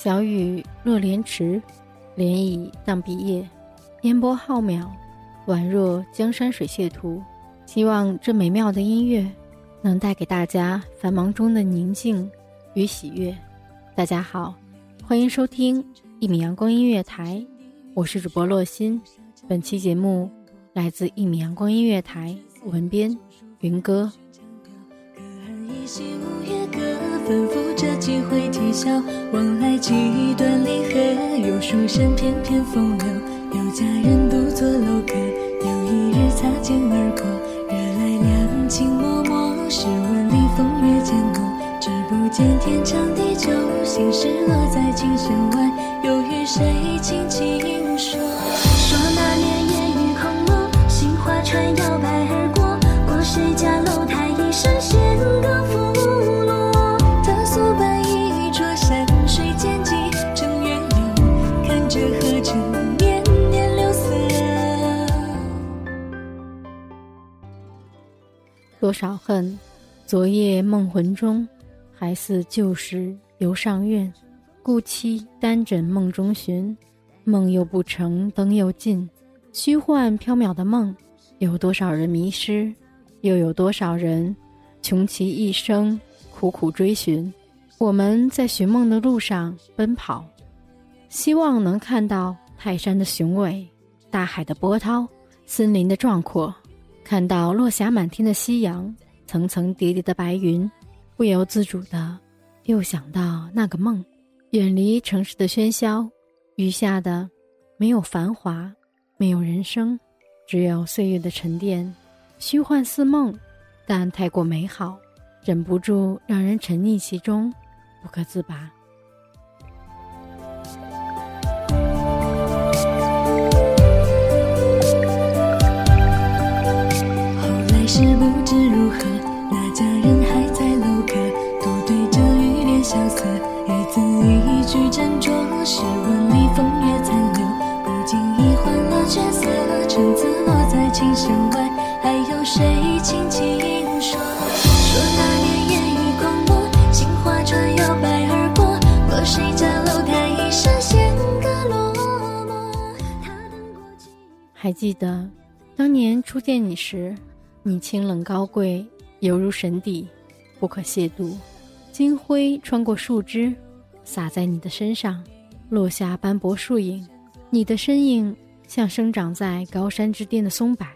小雨落莲池，涟漪荡碧叶，烟波浩渺，宛若江山水榭图。希望这美妙的音乐能带给大家繁忙中的宁静与喜悦。大家好，欢迎收听一米阳光音乐台，我是主播洛心。本期节目来自一米阳光音乐台，文编云歌。歌，吩咐着几回啼笑，往来几段离合，有书生翩翩风流，有佳人独坐楼阁，有一日擦肩而过，惹来两情脉脉，试问里风月渐浓，只不见天长地久，心事落在琴弦外，又与谁轻轻说？说那年烟雨空落，杏花船摇摆多少恨，昨夜梦魂中，还似旧时游上苑。故期单枕梦中寻，梦又不成，灯又尽，虚幻缥缈的梦，有多少人迷失，又有多少人穷其一生苦苦追寻。我们在寻梦的路上奔跑，希望能看到泰山的雄伟，大海的波涛，森林的壮阔。看到落霞满天的夕阳，层层叠叠的白云，不由自主的又想到那个梦，远离城市的喧嚣，余下的没有繁华，没有人生，只有岁月的沉淀，虚幻似梦，但太过美好，忍不住让人沉溺其中，不可自拔。还记得当年初见你时，你清冷高贵，犹如神邸，不可亵渎。金辉穿过树枝，洒在你的身上，落下斑驳树影。你的身影像生长在高山之巅的松柏，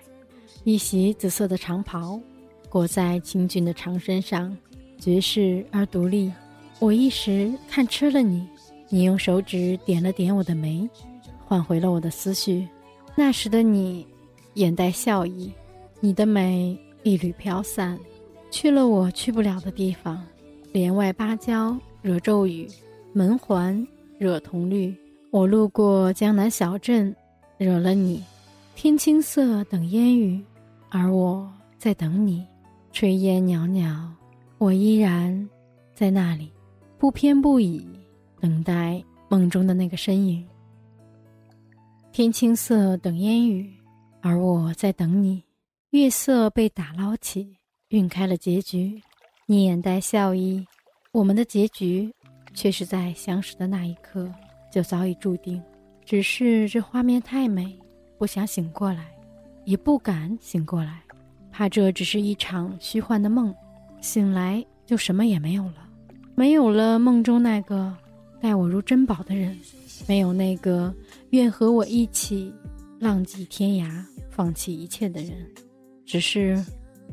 一袭紫色的长袍，裹在清俊的长身上，绝世而独立。我一时看痴了你，你用手指点了点我的眉，唤回了我的思绪。那时的你，眼带笑意，你的美一缕飘散，去了我去不了的地方。帘外芭蕉惹骤雨，门环惹铜绿。我路过江南小镇，惹了你，天青色等烟雨，而我在等你。炊烟袅袅，我依然在那里，不偏不倚，等待梦中的那个身影。天青色等烟雨，而我在等你。月色被打捞起，晕开了结局。你眼带笑意，我们的结局却是在相识的那一刻就早已注定。只是这画面太美。不想醒过来，也不敢醒过来，怕这只是一场虚幻的梦，醒来就什么也没有了，没有了梦中那个待我如珍宝的人，没有那个愿和我一起浪迹天涯、放弃一切的人。只是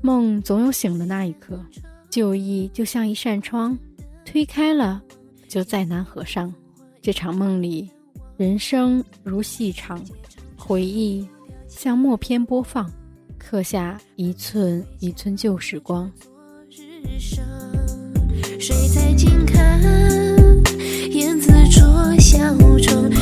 梦总有醒的那一刻，旧忆就像一扇窗，推开了就再难合上。这场梦里，人生如戏场。回忆像默片播放，刻下一寸一寸旧时光。水在近看，小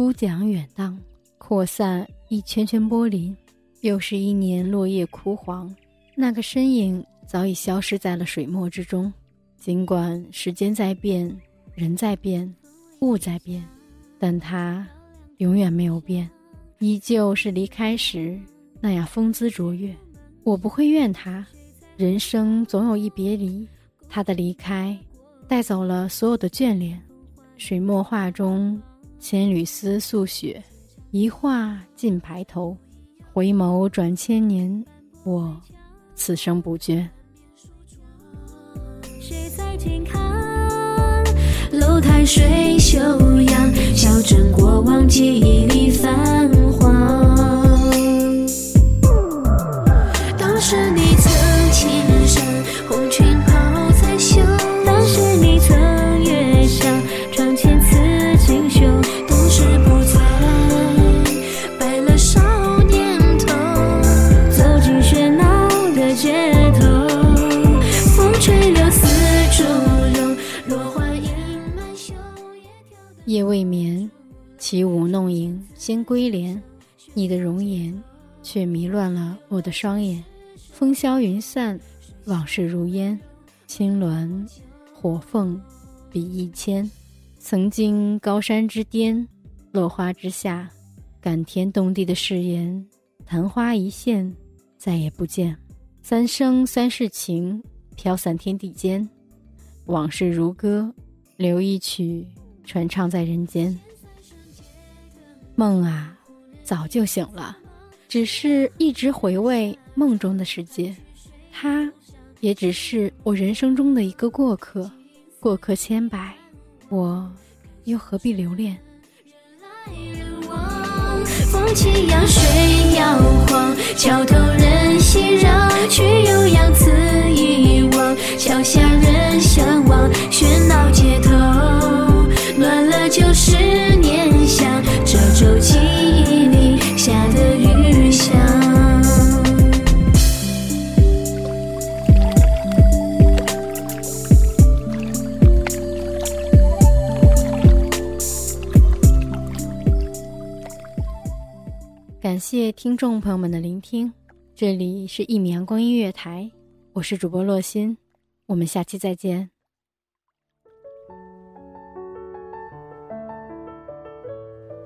孤桨远荡扩散一圈圈玻璃，又是一年落叶枯黄，那个身影早已消失在了水墨之中。尽管时间在变，人在变，物在变，但他永远没有变，依旧是离开时那样风姿卓越。我不会怨他，人生总有一别离，他的离开带走了所有的眷恋。水墨画中，千缕丝素雪。一画尽白头，回眸转千年，我此生不倦。谁在近看？楼台水袖扬，小镇过往记忆里泛归帘。你的容颜，却迷乱了我的双眼。风消云散，往事如烟。青鸾火凤比翼千。曾经高山之巅，落花之下，感天动地的誓言，昙花一现，再也不见。三生三世情，飘散天地间。往事如歌，留一曲。传唱在人间，梦啊，早就醒了，只是一直回味梦中的世界。他，也只是我人生中的一个过客，过客千百，我又何必留恋？风起扬，水摇晃，桥头人熙攘，去悠扬此一望，桥下人记忆里下的雨香。感谢听众朋友们的聆听，这里是一米阳光音乐台，我是主播洛心，我们下期再见。